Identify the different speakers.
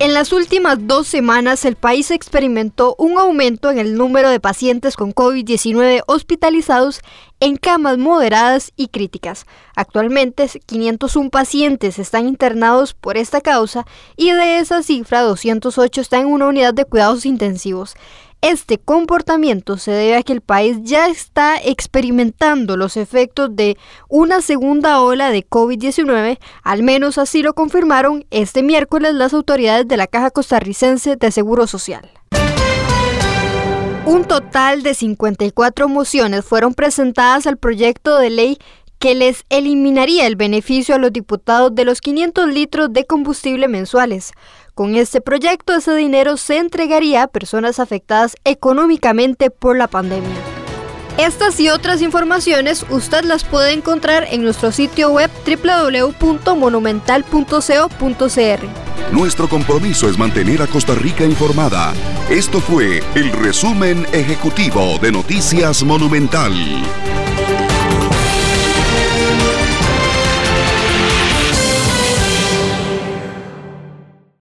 Speaker 1: En las últimas dos semanas, el país experimentó un aumento en el número de pacientes con COVID-19 hospitalizados en camas moderadas y críticas. Actualmente, 501 pacientes están internados por esta causa y de esa cifra, 208 están en una unidad de cuidados intensivos. Este comportamiento se debe a que el país ya está experimentando los efectos de una segunda ola de COVID-19, al menos así lo confirmaron este miércoles las autoridades de la Caja Costarricense de Seguro Social. Un total de 54 mociones fueron presentadas al proyecto de ley que les eliminaría el beneficio a los diputados de los 500 litros de combustible mensuales. Con este proyecto ese dinero se entregaría a personas afectadas económicamente por la pandemia. Estas y otras informaciones usted las puede encontrar en nuestro sitio web www.monumental.co.cr.
Speaker 2: Nuestro compromiso es mantener a Costa Rica informada. Esto fue el resumen ejecutivo de Noticias Monumental.